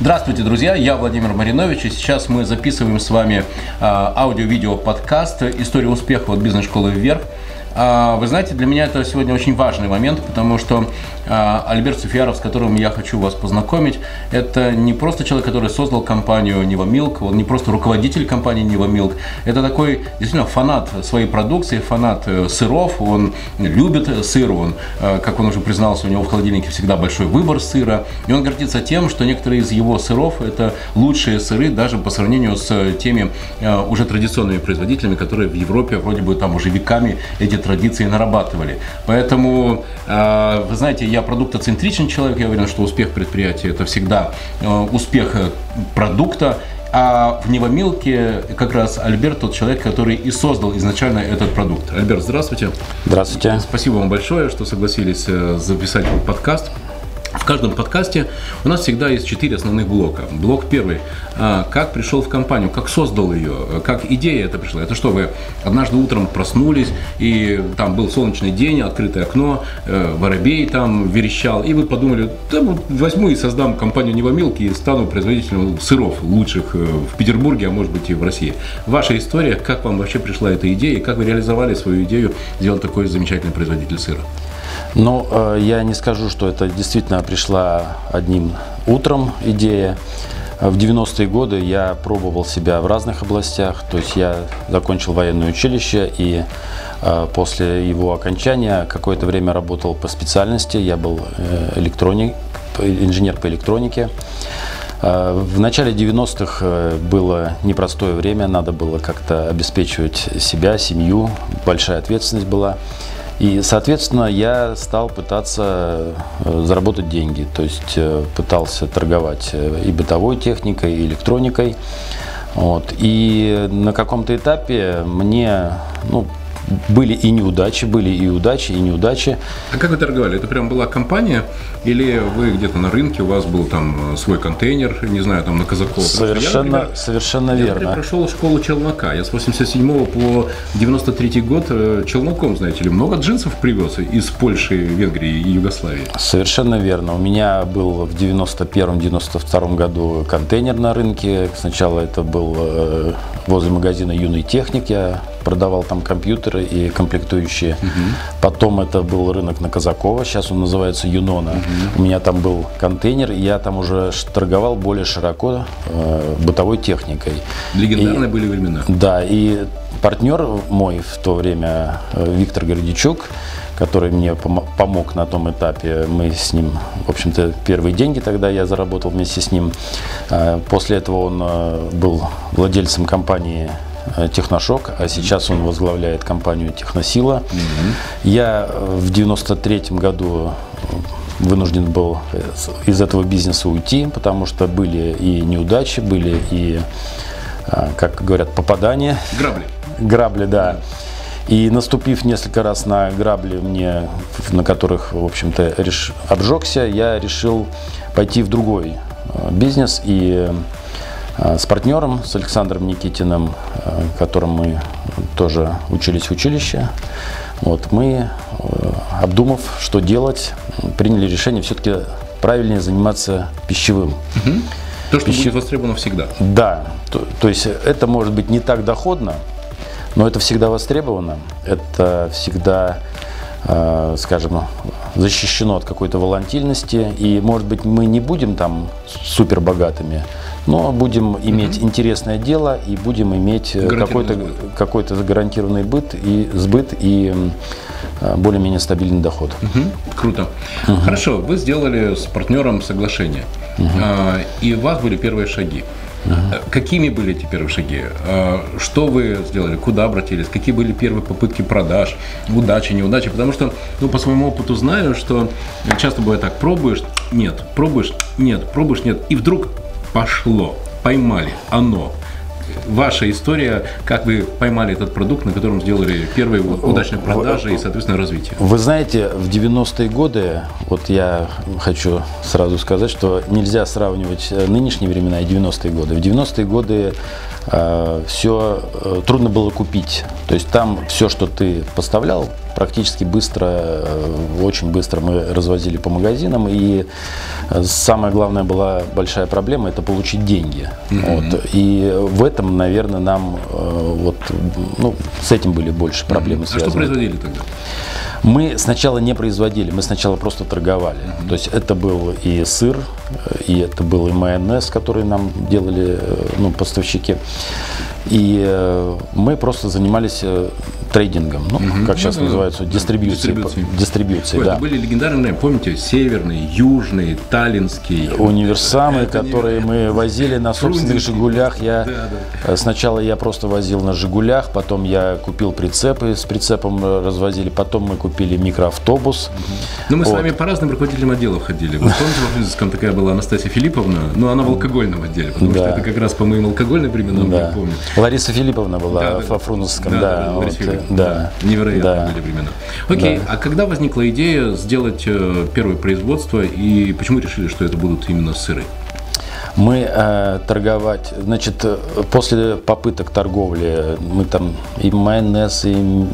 Здравствуйте, друзья, я Владимир Маринович, и сейчас мы записываем с вами а, аудио-видео подкаст «История успеха от бизнес-школы вверх». А, вы знаете, для меня это сегодня очень важный момент, потому что а, Альберт Суфьяров, с которым я хочу вас познакомить, это не просто человек, который создал компанию Нива Милк, он не просто руководитель компании Нива Милк, это такой действительно фанат своей продукции, фанат э, сыров, он любит сыр, он, э, как он уже признался, у него в холодильнике всегда большой выбор сыра, и он гордится тем, что некоторые из его сыров это лучшие сыры даже по сравнению с теми э, уже традиционными производителями, которые в Европе вроде бы там уже веками эти традиции нарабатывали. Поэтому, вы знаете, я продуктоцентричен человек, я уверен, что успех предприятия – это всегда э, успех э, продукта, а в Невомилке как раз Альберт тот человек, который и создал изначально этот продукт. Альберт, здравствуйте. Здравствуйте. Спасибо вам большое, что согласились э, записать подкаст. В каждом подкасте у нас всегда есть четыре основных блока. Блок первый. А, как пришел в компанию, как создал ее, как идея это пришла. Это что, вы однажды утром проснулись, и там был солнечный день, открытое окно, э, воробей там верещал, и вы подумали, да, возьму и создам компанию Невомилки и стану производителем сыров лучших э, в Петербурге, а может быть и в России. Ваша история, как вам вообще пришла эта идея, и как вы реализовали свою идею сделать такой замечательный производитель сыра? Ну, э, я не скажу, что это действительно пришла одним утром идея. В 90-е годы я пробовал себя в разных областях, то есть я закончил военное училище и э, после его окончания какое-то время работал по специальности, я был э, электроник, инженер по электронике. В начале 90-х было непростое время, надо было как-то обеспечивать себя, семью, большая ответственность была. И, соответственно, я стал пытаться э, заработать деньги. То есть э, пытался торговать э, и бытовой техникой, и электроникой. Вот. И на каком-то этапе мне ну, были и неудачи, были и удачи, и неудачи. А как вы торговали? Это прям была компания? Или вы где-то на рынке, у вас был там свой контейнер, не знаю, там на Казакова? Совершенно, я, например, совершенно я, верно. Я прошел школу челнока. Я с 87 по 93 год э, челноком, знаете ли, много джинсов привез из Польши, Венгрии и Югославии. Совершенно верно. У меня был в 91-92 году контейнер на рынке. Сначала это был э, возле магазина «Юный техник». Я продавал там компьютеры и комплектующие. Угу. Потом это был рынок на Казакова, сейчас он называется Юнона. Угу. У меня там был контейнер, и я там уже торговал более широко э, бытовой техникой. Легендарные и, были времена. Да, и партнер мой в то время, э, Виктор Гордичук, который мне помог на том этапе. Мы с ним, в общем-то, первые деньги тогда я заработал вместе с ним. Э, после этого он э, был владельцем компании Техношок, а сейчас он возглавляет компанию Техносила. Mm-hmm. Я э, в 93 году вынужден был из этого бизнеса уйти, потому что были и неудачи, были и, э, как говорят, попадания. Грабли. Грабли, да. И наступив несколько раз на грабли, мне, на которых, в общем-то, реш... обжегся, я решил пойти в другой бизнес и Э, с партнером, с Александром Никитиным, э, которым мы тоже учились в училище. Вот, мы, э, обдумав, что делать, приняли решение все-таки правильнее заниматься пищевым. Угу. То, что Пищев... будет востребовано всегда. Да, то, то есть это может быть не так доходно, но это всегда востребовано, это всегда, скажем, защищено от какой-то волатильности, и, может быть, мы не будем там супер богатыми, но будем иметь угу. интересное дело и будем иметь э, какой-то какой гарантированный быт и сбыт и э, более-менее стабильный доход. Угу. Круто. Угу. Хорошо, вы сделали с партнером соглашение, угу. и у вас были первые шаги. Uh-huh. Какими были эти первые шаги? Что вы сделали? Куда обратились? Какие были первые попытки продаж? Удачи, неудачи? Потому что, ну, по своему опыту знаю, что часто бывает так, пробуешь, нет, пробуешь, нет, пробуешь, нет, и вдруг пошло, поймали, оно. Ваша история, как вы поймали этот продукт, на котором сделали первые удачные продажи и, соответственно, развитие? Вы знаете, в 90-е годы, вот я хочу сразу сказать, что нельзя сравнивать э, нынешние времена и 90-е годы. В 90-е годы э, все э, трудно было купить. То есть там все, что ты поставлял, практически быстро, э, очень быстро мы развозили по магазинам. И э, самая главная была большая проблема – это получить деньги. Вот. И в этом, наверное, нам э, вот, ну, с этим были больше проблемы А связаны. что производили тогда? Мы сначала не производили, мы сначала просто торговали. То есть это был и сыр, и это был и майонез, который нам делали ну, поставщики. И мы просто занимались трейдингом, ну, как сейчас Ну, да, да, дистрибуцией. Дистрибьюцией, Ой, да. были легендарные, помните, северный, южный, таллинский. Универсамы, Это которые мы возили на собственных Фрунзенский. «Жигулях». Я, Да, э, Сначала я просто возил на «Жигулях», потом я купил прицепы, с прицепом э, развозили, потом мы купили микроавтобус. Ну, мы с Вот. вами по разным руководителям отделов ходили. Вот помните, во Фрунзенском такая была Анастасия Филипповна, но она в алкогольном отделе, потому что Да. это как раз по моим алкогольным временам, я Да. помню. Лариса Филипповна была Да, да, во Фрунзенском, Да, да. да, да, вот, Да. Невероятно Да. были времена. Окей, Да. а когда возникла идея сделать э, первое производство и почему решили, что это будут именно сыры? Мы э, торговать, значит, э, после попыток торговли мы там и майонез, и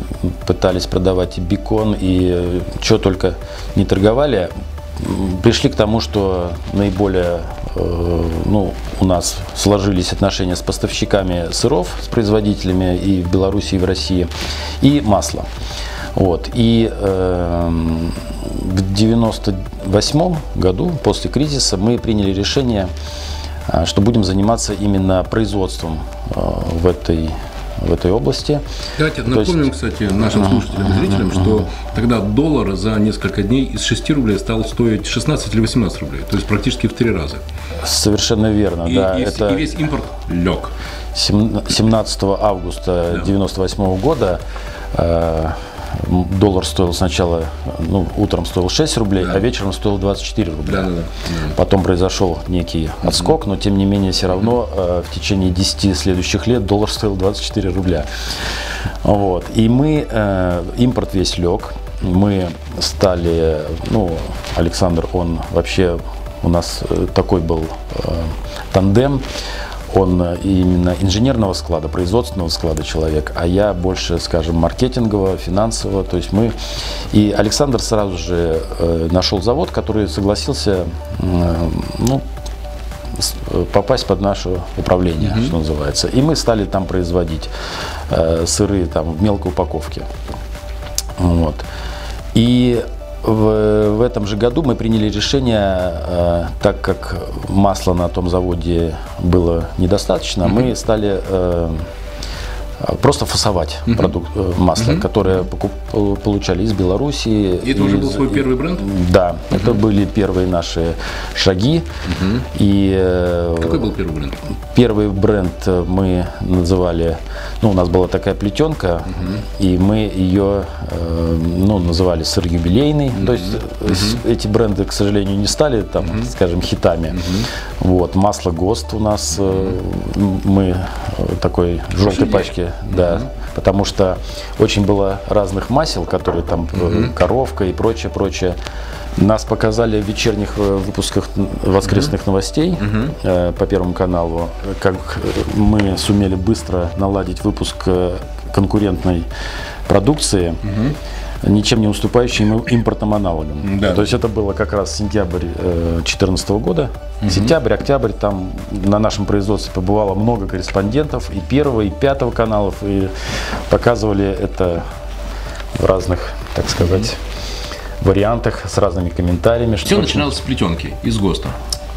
пытались продавать и бекон, и что только не торговали, пришли к тому, что наиболее, ну, у нас сложились отношения с поставщиками сыров, с производителями и в Беларуси, и в России, и масла. Вот. И эм, в 98 году, после кризиса, мы приняли решение, а, что будем заниматься именно производством э, в этой, в этой области. Давайте То есть- напомним, кстати, нашим слушателям и зрителям, что тогда доллар за несколько дней из 6 рублей стал стоить 16 или 18 рублей, то есть практически в три раза. Совершенно верно, И, да. и- это и весь импорт лег. сем- 17 августа Да. 98 года э, доллар стоил сначала, ну, утром стоил 6 рублей, Да. а вечером стоил 24 рубля. Да, да, да. Потом произошел некий отскок, но тем не менее все равно э, в течение 10 следующих лет доллар стоил 24 рубля. Вот. И мы, э, импорт весь лег, мы стали, ну, Александр, он вообще, у нас э, такой был э, тандем, он э, именно инженерного склада, производственного склада человек, а я больше, скажем, маркетингового, финансового. То есть мы... И Александр сразу же э, нашел завод, который согласился э, ну, попасть под наше управление, что называется. И мы стали там производить сыры там, в мелкой упаковке. Вот. И в, в этом же году мы приняли решение, э, так как масла на том заводе было недостаточно, мы стали э, просто фасовать продукт, э, масло, которое покуп- пол- получали из Белоруссии. И это уже был из- свой первый бренд? Да, это были первые наши шаги. И э, Какой был первый бренд? Первый бренд э, мы называли, ну, у нас была такая плетенка, и мы ее, э, ну, называли сыр юбилейный. То есть э, с- эти бренды, к сожалению, не стали, там, скажем, хитами. Вот, масло ГОСТ у нас, э, м- мы э, такой желтой Пошли. пачке, да, потому что очень было разных масел, которые там, э, коровка и прочее, прочее. Нас показали в вечерних э, выпусках воскресных новостей э, по Первому каналу, как мы сумели быстро наладить выпуск э, конкурентной продукции, ничем не уступающей им- импортным аналогам. Да. То есть это было как раз сентябрь 2014 года. Сентябрь, октябрь, там на нашем производстве побывало много корреспондентов и первого, и пятого каналов, и показывали это в разных, так сказать, вариантах, с разными комментариями. Все начиналось с плетенки, из ГОСТа.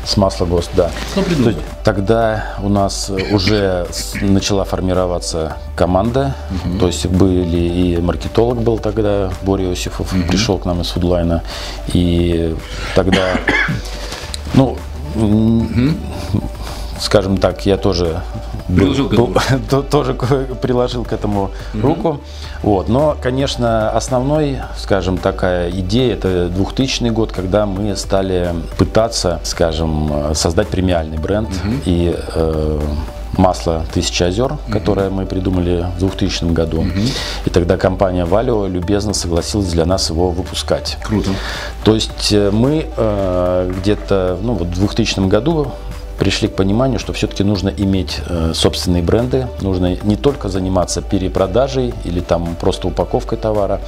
С масла ГОСТ, да. Кто придумал? То есть Тогда у нас э, уже начала формироваться команда, то есть были и маркетолог был тогда, Боря Иосифов, пришел к нам из Фудлайна, и тогда, ну, м, скажем так, я тоже был- Приложил к был- то- тоже приложил к этому руку. Вот. Но, конечно, основной, скажем, такая идея, это 2000 год, когда мы стали пытаться, скажем, создать премиальный бренд. И э, масло «Тысяча озер», которое мы придумали в 2000 году. И тогда компания «Валио» любезно согласилась для нас его выпускать. Круто. То есть э, мы э, где-то ну, вот в 2000 году пришли к пониманию, что все-таки нужно иметь э, собственные бренды, нужно не только заниматься перепродажей или там просто упаковкой товара,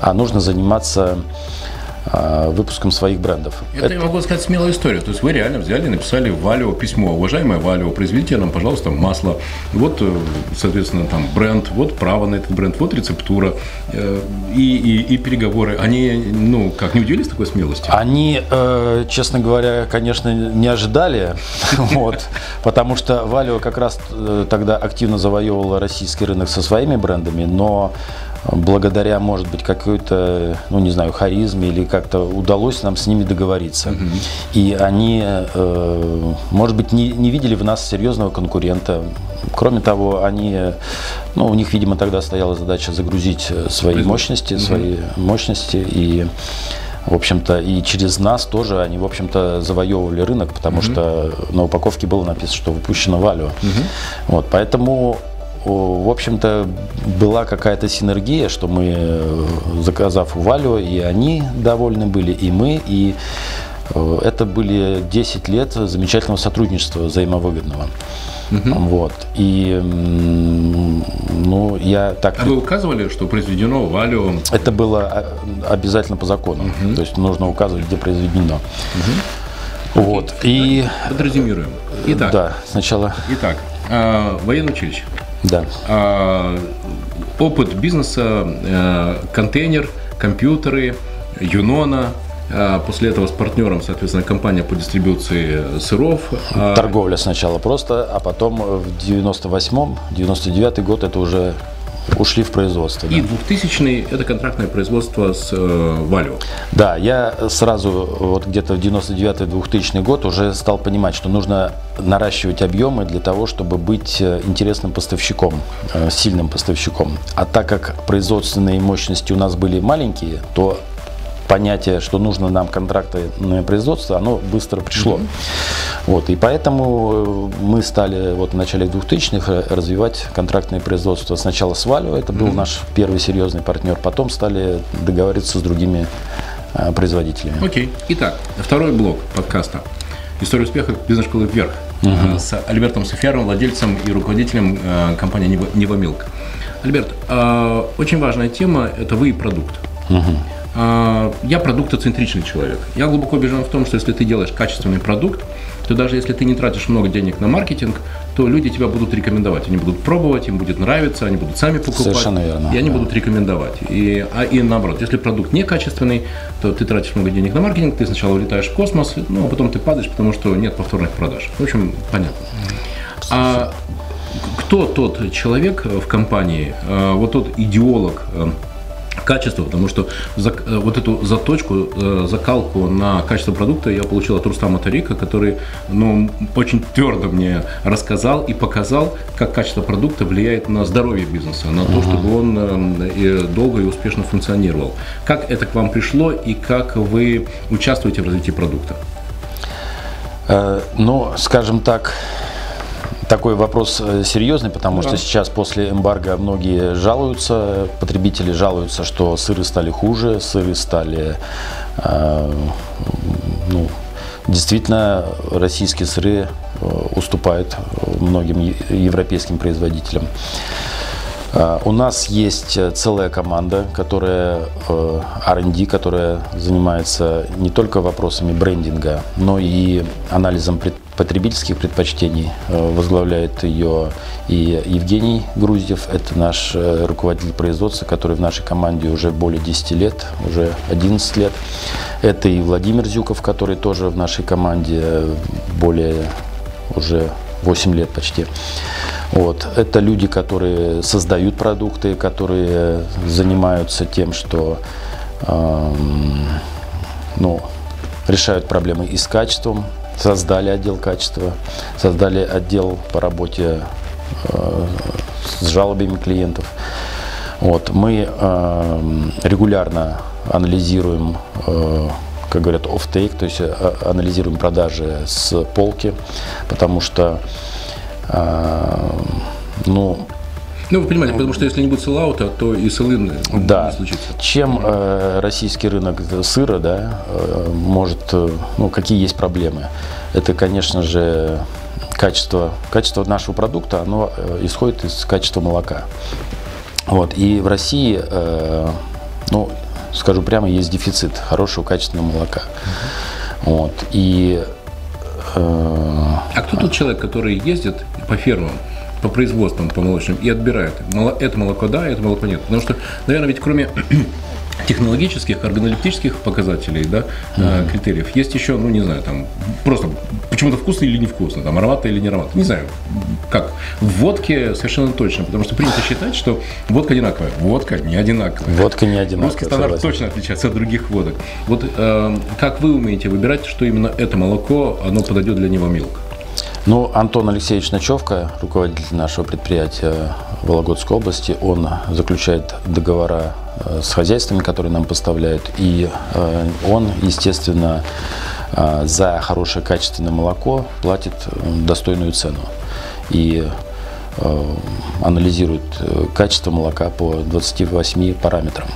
а нужно заниматься выпуском своих брендов. Это, Это, я могу сказать, смелая история. То есть вы реально взяли и написали Валио письмо. Уважаемая Валио, произведите нам, пожалуйста, масло. Вот, э, соответственно, там бренд, вот право на этот бренд, вот рецептура э, и, и, и переговоры. Они, ну, как, не удивились такой смелости? Они, э, честно говоря, конечно, не ожидали, вот, потому что Валио как раз тогда активно завоевывала российский рынок со своими брендами, но благодаря, может быть, какой-то, ну не знаю, харизме или как-то удалось нам с ними договориться. Угу. И они, э, может быть, не, не видели в нас серьезного конкурента. Кроме того, они, ну, у них, видимо, тогда стояла задача загрузить свои мощности, угу. свои мощности и в общем-то, и через нас тоже они, в общем-то, завоевывали рынок, потому угу. что на упаковке было написано, что выпущено Валю. Угу. Вот, поэтому в общем-то, была какая-то синергия, что мы, э, заказав у Валю, и они довольны были, и мы, и э, это были 10 лет замечательного сотрудничества взаимовыгодного. Угу. Вот. И ну, я так. А вы указывали, что произведено Валю? Это было а, обязательно по закону. Угу. То есть нужно указывать, где произведено. Угу. Вот. И. Подразумируем. Итак. Да, сначала. Итак, э, военное училище. Да. А, опыт бизнеса, э, контейнер, компьютеры, Юнона, а После этого с партнером, соответственно, компания по дистрибуции сыров. А Торговля сначала просто, а потом в 98-м, 99-й год это уже ушли в производство. И да. 2000 это контрактное производство с э, Валю. Да, я сразу вот где-то в 99-2000 год уже стал понимать, что нужно наращивать объемы для того, чтобы быть э, интересным поставщиком, э, сильным поставщиком. А так как производственные мощности у нас были маленькие, то понятие, что нужно нам контракты на производство, оно быстро пришло. Mm-hmm. Вот, и поэтому э, мы стали вот в начале 2000-х развивать контрактное производство. Сначала с Валю, это был mm-hmm. наш первый серьезный партнер, потом стали договариваться с другими а, производителями. Окей. Okay. Итак, второй блок подкаста. История успеха бизнес-школы «Вверх» uh-huh. с Альбертом Суфьяровым, владельцем и руководителем э, компании «Невомилк». Альберт, э, очень важная тема – это вы и продукт. Uh-huh. А, я продуктоцентричный человек. Я глубоко убежден в том, что если ты делаешь качественный продукт, то даже если ты не тратишь много денег на маркетинг, то люди тебя будут рекомендовать. Они будут пробовать, им будет нравиться, они будут сами покупать. Совершенно верно. И они да. будут рекомендовать. И, а, и наоборот, если продукт некачественный, то ты тратишь много денег на маркетинг, ты сначала улетаешь в космос, ну а потом ты падаешь, потому что нет повторных продаж. В общем, понятно. А кто тот человек в компании, а, вот тот идеолог, качество, потому что за, э, вот эту заточку, э, закалку на качество продукта я получил от Рустама Тарика, который ну, очень твердо мне рассказал и показал, как качество продукта влияет на здоровье бизнеса, на то, чтобы он э, долго и успешно функционировал. Как это к вам пришло и как вы участвуете в развитии продукта? Ну, скажем так, такой вопрос э, серьезный, потому да. что сейчас после эмбарго многие жалуются, потребители жалуются, что сыры стали хуже, сыры стали, э, ну, действительно, российские сыры э, уступают многим европейским производителям. Э, у нас есть целая команда, которая R&D, которая занимается не только вопросами брендинга, но и анализом предприятий потребительских предпочтений. Э, возглавляет ее и Евгений Груздев, это наш э, руководитель производства, который в нашей команде уже более 10 лет, уже 11 лет. Это и Владимир Зюков, который тоже в нашей команде более уже 8 лет почти. Вот. Это люди, которые создают продукты, которые занимаются тем, что эм, ну, решают проблемы и с качеством, создали отдел качества, создали отдел по работе э, с жалобами клиентов. Вот, мы э, регулярно анализируем, э, как говорят, off-take, то есть анализируем продажи с полки, потому что, ну, Ну, вы понимаете, потому что если не будет селлаута, то и селлы Да. не случится. Чем э, российский рынок сыра, да, э, может, э, ну, какие есть проблемы? Это, конечно же, качество, качество нашего продукта, оно э, исходит из качества молока. Вот. И в России, э, ну, скажу прямо, есть дефицит хорошего качественного молока. Вот. И э, А кто тот человек, который ездит по фермам, по производствам, по молочным и отбирает? Моло- Это молоко да, это молоко нет. Потому что, наверное, ведь кроме технологических, органолептических показателей, да, э, критериев, есть еще, ну, не знаю, там, просто почему-то вкусно или невкусно, там, ароматно или не ароматно. Не знаю, как. В водке совершенно точно, потому что принято считать, что водка одинаковая. Водка не одинаковая. водка не одинаковая. Русский стандарт согласен. точно отличается от других водок. Вот э, как вы умеете выбирать, что именно это молоко, оно подойдет для него милк? Ну, Антон Алексеевич Ночевка, руководитель нашего предприятия Вологодской области, он заключает договора э, с хозяйствами, которые нам поставляют, и э, он, естественно, э, за хорошее качественное молоко платит достойную цену. И анализирует качество молока по 28 параметрам.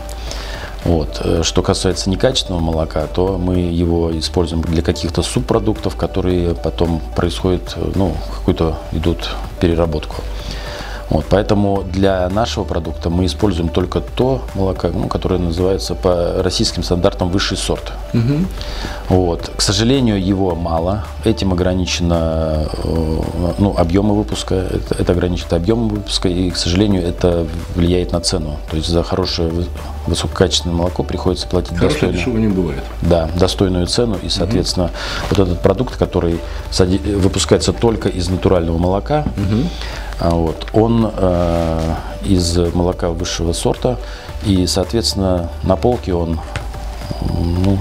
Вот. Э, Что касается некачественного молока, то мы его используем для каких-то субпродуктов, которые потом происходят, э, ну, какую-то идут переработку. Вот, поэтому для нашего продукта мы используем только то молоко, ну, которое называется по российским стандартам высший сорт. Вот. К сожалению, его мало. Этим ограничено э, ну, объемы выпуска. Это, это ограничено объемом выпуска, и, к сожалению, это влияет на цену. То есть за хорошее высококачественное молоко приходится платить Хорошего достойную, не бывает. да, достойную цену. И, соответственно, вот этот продукт, который выпускается только из натурального молока, а, вот, он э, из молока высшего сорта. И, соответственно, на полке он ну,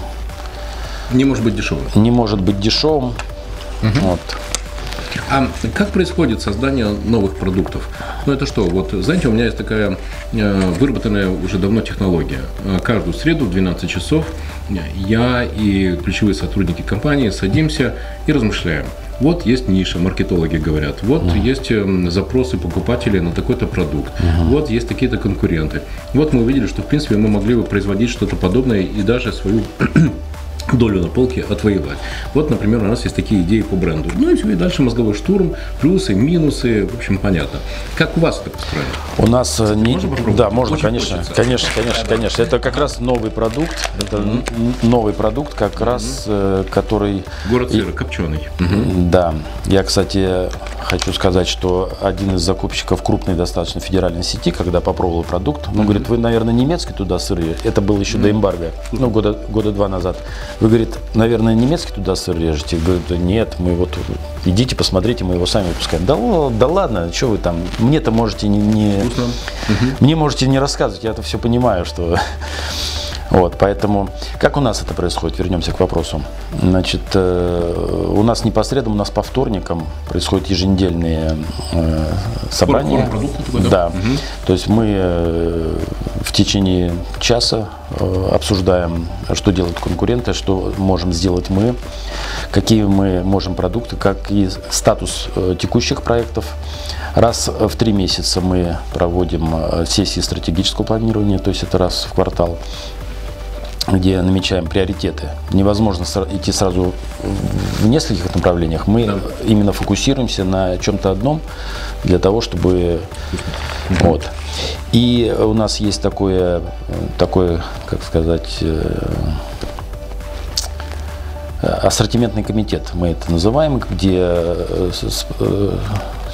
Не может быть дешевым. не может быть дешевым. Вот. А как происходит создание новых продуктов? Ну это что, вот знаете, у меня есть такая э, выработанная уже давно технология. Э, Каждую среду в 12 часов я и ключевые сотрудники компании садимся и размышляем. Вот есть ниша, маркетологи говорят. Вот есть эм, запросы покупателей на такой-то продукт. Вот есть такие-то конкуренты. Вот мы увидели, что в принципе мы могли бы производить что-то подобное и даже свою долю на полке отвоевать. Вот, например, у нас есть такие идеи по бренду. Ну и все, и дальше мозговой штурм, плюсы, минусы, в общем, понятно. Как у вас это построено? У нас э, не... Можно попробовать? Да, можно, Очень конечно, хочется. конечно, конечно, конечно. Это как раз новый продукт. Это н- новый продукт, как раз, э, который Город сыра, копченый. Да, я, кстати, хочу сказать, что один из закупщиков крупной достаточно федеральной сети, когда попробовал продукт, ну, говорит, вы, наверное, немецкий туда сыр. Это было еще до эмбарго, ну, года, года два назад. Вы, говорит, наверное, немецкий туда сыр режете? Да нет, мы вот, идите, посмотрите, мы его сами выпускаем. Да, да ладно, что вы там, мне-то можете не... не- Вкусно. Мне можете не рассказывать, я это все понимаю, что... Вот, поэтому как у нас это происходит? Вернемся к вопросу. Значит, э, у нас непосредственно, у нас по вторникам происходят еженедельные э, собрания. такой, да? Да. То есть мы э, в течение часа э, обсуждаем, что делают конкуренты, что можем сделать мы, какие мы можем продукты, как и статус э, текущих проектов. Раз в три месяца мы проводим э, сессии стратегического планирования, то есть это раз в квартал где намечаем приоритеты. Невозможно идти сразу в- нескольких направлениях. Мы Да. именно фокусируемся на чем-то одном для того, чтобы вот. И у нас есть такое, такое, как сказать, э, ассортиментный комитет, мы это называем, где э, э,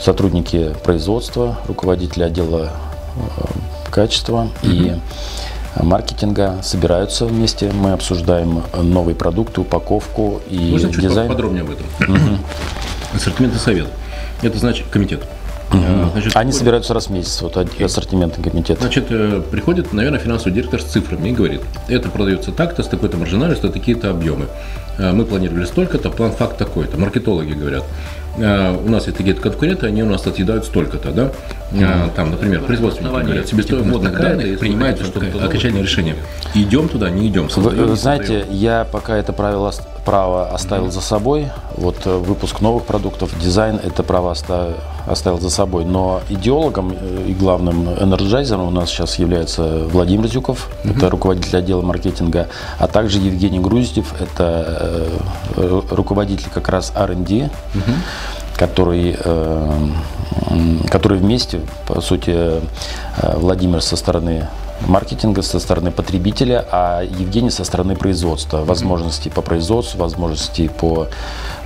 сотрудники производства, руководители отдела качества и маркетинга собираются вместе, мы обсуждаем новые продукты, упаковку и Можно чуть дизайн. подробнее об этом? Ассортиментный совет. Это значит комитет. Э, Значит, Они приходит- собираются раз в месяц, вот ассортиментный комитет. Значит, э, приходит, наверное, финансовый директор с цифрами и говорит, это продается так-то, с такой-то маржинальностью, такие-то объемы. Э, Мы планировали столько-то, план факт такой-то. Маркетологи говорят, э, у нас есть такие конкуренты, они у нас отъедают столько-то, да? Mm-hmm. там, например, производственники говорят, себестоимость вводных данных принимает окончательное решение. Идем туда, не идем. Вы, вы знаете, я пока это правило право оставил за собой. Вот э, выпуск новых продуктов, дизайн это право оставил, за собой. Но идеологом э, и главным энерджайзером у нас сейчас является Владимир Зюков, mm-hmm. это руководитель отдела маркетинга, а также Евгений Груздев, это э, руководитель как раз R&D. Mm-hmm который, который вместе, по сути, Владимир со стороны маркетинга со стороны потребителя, а Евгений со стороны производства. Возможности по производству, возможности по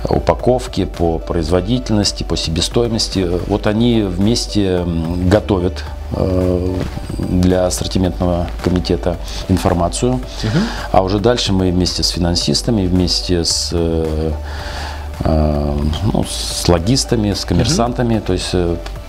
упаковке, по производительности, по себестоимости. Вот они вместе готовят э, для ассортиментного комитета информацию. Угу. А уже дальше мы вместе с финансистами, вместе с э, э, ну, с логистами, с коммерсантами, угу. то есть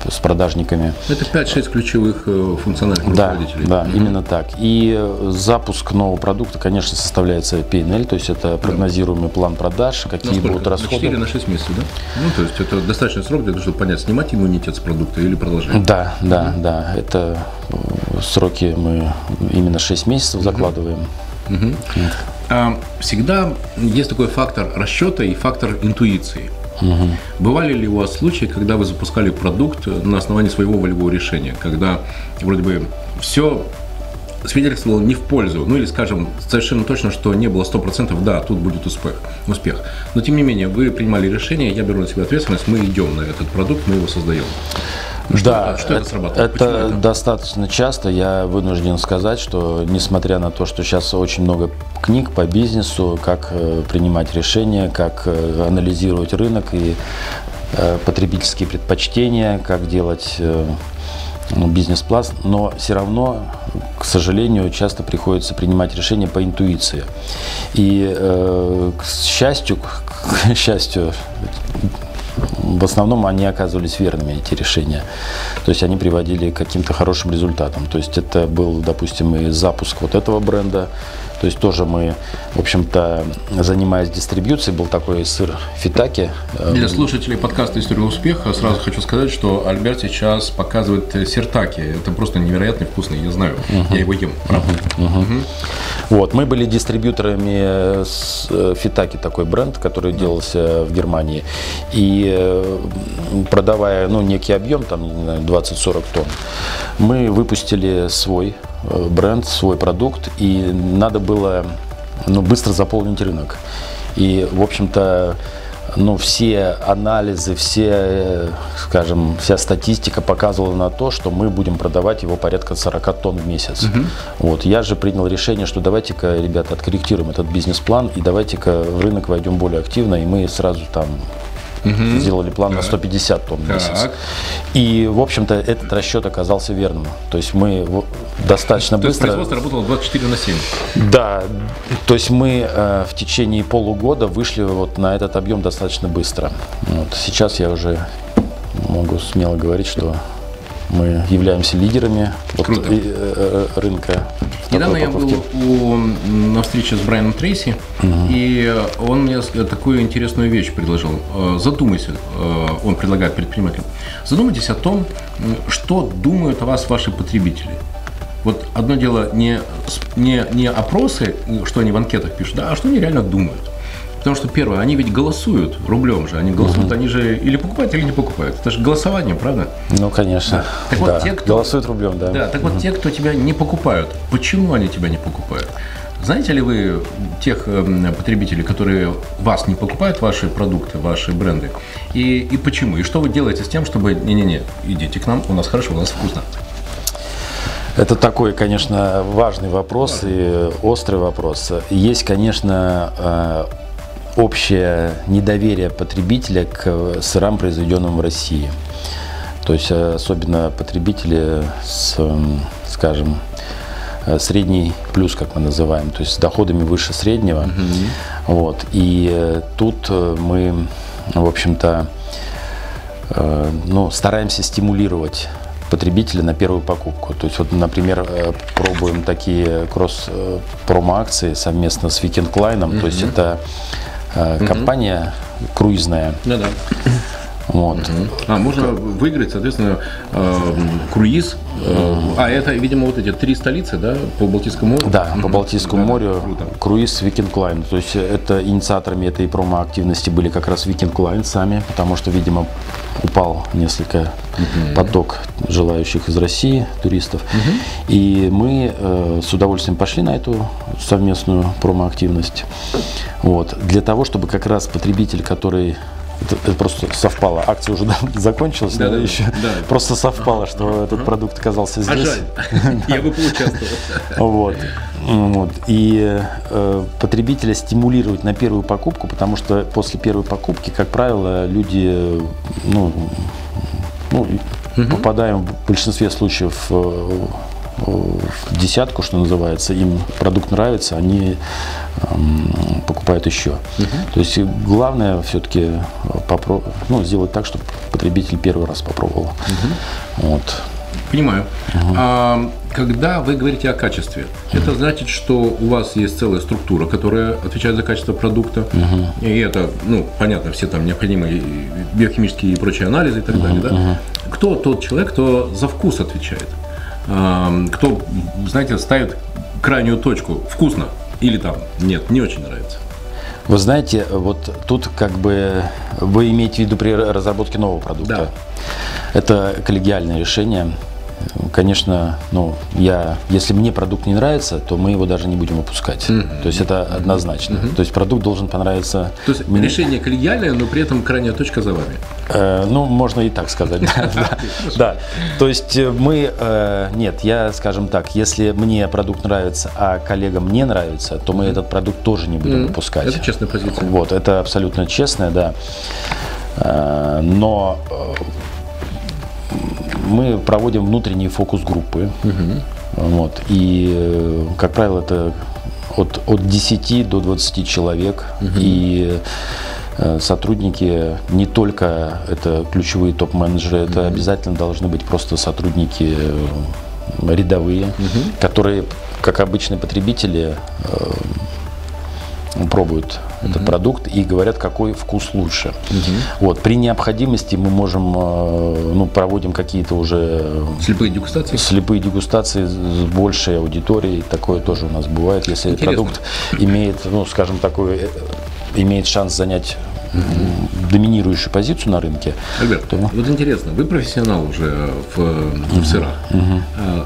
с продажниками. Это 5-6 ключевых э, функциональных да, руководителей. Да, mm-hmm. именно так. И э, запуск нового продукта, конечно, составляется PNL, то есть это прогнозируемый план продаж, какие Насколько? будут расходы. На 4 на 6 месяцев, да? Ну, то есть это достаточный срок для того, чтобы понять, снимать иммунитет с продукта или продолжать. Да, да, mm-hmm. да. Это э, сроки мы именно 6 месяцев закладываем. Mm-hmm. Mm-hmm. Всегда есть такой фактор расчета и фактор интуиции. Угу. Бывали ли у вас случаи, когда вы запускали продукт на основании своего волевого решения, когда вроде бы все свидетельствовало не в пользу, ну или, скажем, совершенно точно, что не было 100%, да, тут будет успех, успех. Но, тем не менее, вы принимали решение, я беру на себя ответственность, мы идем на этот продукт, мы его создаем. Что, да, что это, это срабатывает? Это, это достаточно часто. Я вынужден сказать, что несмотря на то, что сейчас очень много книг по бизнесу, как э, принимать решения, как э, анализировать рынок и э, потребительские предпочтения, как делать ну, бизнес-план, но все равно, к сожалению, часто приходится принимать решения по интуиции. И э, к счастью, к счастью, в основном они оказывались верными, эти решения. То есть они приводили к каким-то хорошим результатам. То есть это был, допустим, и запуск вот этого бренда, то есть тоже мы, в общем-то, занимаясь дистрибьюцией, был такой сыр фитаки. Для слушателей подкаста «История успеха» сразу хочу сказать, что Альберт сейчас показывает сиртаки. Это просто невероятно вкусный, я знаю. Угу. Я его ем, правда. Угу. Угу. Вот, мы были дистрибьюторами с э, фитаки, такой бренд, который делался в Германии. И э, продавая ну, некий объем, там 20-40 тонн, мы выпустили свой Э, бренд, свой продукт, и надо было ну, быстро заполнить рынок. И, в общем-то, ну, все анализы, все, э, скажем, вся статистика показывала на то, что мы будем продавать его порядка 40 тонн в месяц. Угу. Вот. Я же принял решение, что давайте-ка, ребята, откорректируем этот бизнес-план и давайте-ка в рынок войдем более активно, и мы сразу там Угу. Сделали план так. на 150 тонн в месяц. Так. И, в общем-то, этот расчет оказался верным. То есть мы достаточно то быстро... То есть производство работало 24 на 7? Да. То есть мы э, в течение полугода вышли вот на этот объем достаточно быстро. Вот. Сейчас я уже могу смело говорить, что мы являемся лидерами вот, и, э, э, рынка. Недавно я был у, на встрече с Брайаном Трейси, угу. и он мне такую интересную вещь предложил. Э, задумайся, э, он предлагает предпринимателям, задумайтесь о том, что думают о вас ваши потребители. Вот одно дело не, не, не опросы, что они в анкетах пишут, да, а что они реально думают. Потому что, первое, они ведь голосуют рублем же. Они голосуют, угу. они же или покупают, или не покупают. Это же голосование, правда? Ну, конечно. Да. Так да. вот, те, кто, голосуют рублем, да. Да, так угу. вот те, кто тебя не покупают, почему они тебя не покупают? Знаете ли вы тех э, потребителей, которые вас не покупают, ваши продукты, ваши бренды? И, и почему? И что вы делаете с тем, чтобы, не-не-не, идите к нам, у нас хорошо, у нас вкусно. Это такой, конечно, важный вопрос важный. и острый вопрос. Есть, конечно, э, общее недоверие потребителя к сырам, произведенным в России. То есть э, особенно потребители с, скажем, э, средний плюс, как мы называем, то есть с доходами выше среднего. Mm-hmm. Вот. И э, тут мы, в общем-то, ну, стараемся стимулировать потребителя на первую покупку. То есть, вот, например, пробуем такие кросс-промо-акции совместно с Weekend Line. Mm-hmm. То есть это Э, компания круизная. Ну да. Вот. А, можно выиграть, соответственно, э, круиз. Э, а, это, видимо, вот эти три столицы, да, по Балтийскому морю? Да, по Балтийскому морю круиз Viking Line. То есть это инициаторами этой промо-активности были как раз Viking Line сами, потому что, видимо, упал несколько поток желающих из России туристов. И мы э, с удовольствием пошли на эту совместную промо-активность. Вот. Для того, чтобы как раз потребитель, который это, просто совпало. Акция уже закончилась, Да, но да, да. еще Да. просто совпало, что этот продукт оказался А здесь. жаль, я бы поучаствовал. Вот. И э, потребителя стимулировать на первую покупку, потому что после первой покупки, как правило, люди, ну, ну, попадаем в большинстве случаев э, в десятку, что называется, им продукт нравится, они эм, покупают еще. То есть главное все-таки попро- ну, сделать так, чтобы потребитель первый раз попробовал. Вот. Понимаю. А, когда вы говорите о качестве, это значит, что у вас есть целая структура, которая отвечает за качество продукта. И это, ну, понятно, все там необходимые биохимические и прочие анализы и так далее. Да? Кто тот человек, кто за вкус отвечает? А, кто, знаете, ставит крайнюю точку? Вкусно. Или там, нет, не очень нравится. Вы знаете, вот тут как бы вы имеете в виду при разработке нового продукта. Это коллегиальное решение. Конечно, ну, я, если мне продукт не нравится, то мы его даже не будем выпускать. То есть это однозначно. То есть продукт должен понравиться. То есть мне. решение коллегиальное, но при этом крайняя точка за вами. Э, ну, можно и так сказать. да. То есть э, мы, э, нет, я, скажем так, если мне продукт нравится, а коллегам не нравится, то мы этот продукт тоже не будем выпускать. Это честная позиция. Вот, это абсолютно честное, да. Э, Но мы проводим внутренние фокус-группы. Вот, и, э, как правило, это от, от 10 до 20 человек. И э, сотрудники не только это ключевые топ-менеджеры, это обязательно должны быть просто сотрудники э, рядовые, которые, как обычные потребители, э, пробуют этот продукт и говорят, какой вкус лучше. Вот, при необходимости мы можем, э, ну, проводим какие-то уже Слепые дегустации. слепые дегустации с большей аудиторией. Такое тоже у нас бывает, если Интересно. продукт имеет, ну, скажем, такой, э, имеет шанс занять доминирующую позицию на рынке. Альберт, то- вот интересно, вы профессионал уже в, в сырах. А,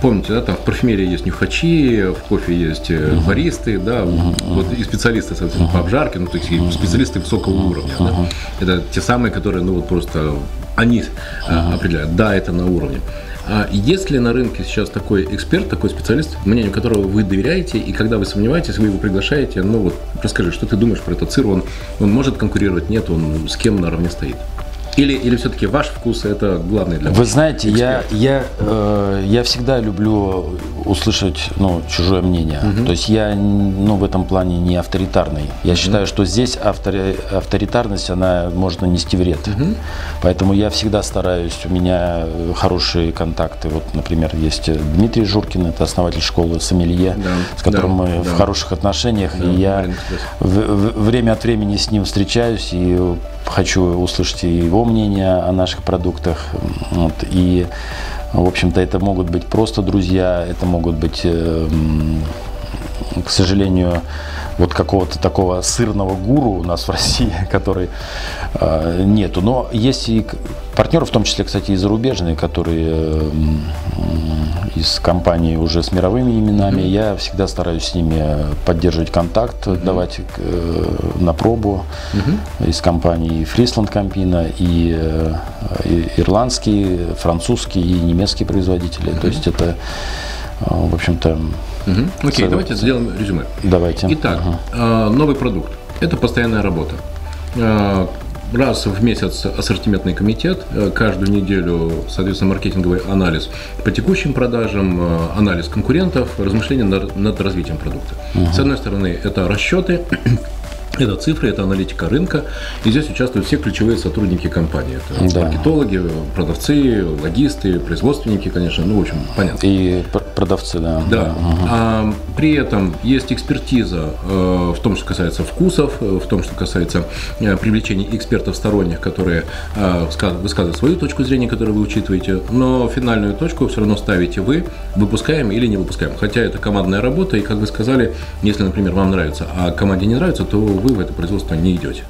Помните, да, там в парфюмерии есть нюхачи, в кофе есть э, баристы, да, вот и специалисты, соответственно, по обжарке, ну, то есть специалисты высокого уровня, да. Это те самые, которые, ну, вот просто они а, определяют, да, это на уровне. А есть ли на рынке сейчас такой эксперт, такой специалист, мнению которого вы доверяете, и когда вы сомневаетесь, вы его приглашаете, ну вот расскажи, что ты думаешь про этот сыр, он, он может конкурировать, нет, он с кем наравне стоит? Или, или все-таки ваш вкус это главное для вас? Вы знаете, я, я, э, я всегда люблю услышать ну, чужое мнение. То есть я ну, в этом плане не авторитарный. Я считаю, что здесь автори- авторитарность, она может нанести вред. Поэтому я всегда стараюсь, у меня хорошие контакты. Вот, например, есть Дмитрий Журкин, это основатель школы Сомелье, Да, с которым да, мы да. в хороших отношениях. Да, и я в- в- время от времени с ним встречаюсь и хочу услышать его мнение о наших продуктах. Вот, и, в общем-то, это могут быть просто друзья, это могут быть, э, к сожалению, вот какого-то такого сырного гуру у нас в России, который э, нету. Но есть и партнеры, в том числе, кстати, и зарубежные, которые э, из компаний уже с мировыми именами. Я всегда стараюсь с ними поддерживать контакт, давать э, на пробу из компаний Фрисланд Кампина, и, э, и ирландские, французские и немецкие производители. То есть это, в общем-то, Мгм. Окей, давайте сделаем резюме. давайте. Итак, э, новый продукт. Это постоянная работа. Э, Раз в месяц ассортиментный комитет, э, каждую неделю, соответственно, маркетинговый анализ по текущим продажам, анализ конкурентов, размышления над, над развитием продукта. С одной стороны, это расчеты, Это цифры, это аналитика рынка. И здесь участвуют все ключевые сотрудники компании. Это Да. маркетологи, продавцы, логисты, производственники, конечно. Ну, в общем, понятно. И пр- продавцы, да. Да. А, при этом есть экспертиза э, в том, что касается вкусов, э, в том, что касается э, привлечения экспертов сторонних, которые э, ска- высказывают свою точку зрения, которую вы учитываете, но финальную точку все равно ставите вы, выпускаем или не выпускаем. Хотя это командная работа, и, как вы сказали, если, например, вам нравится, а команде не нравится, то вы в это производство не идете.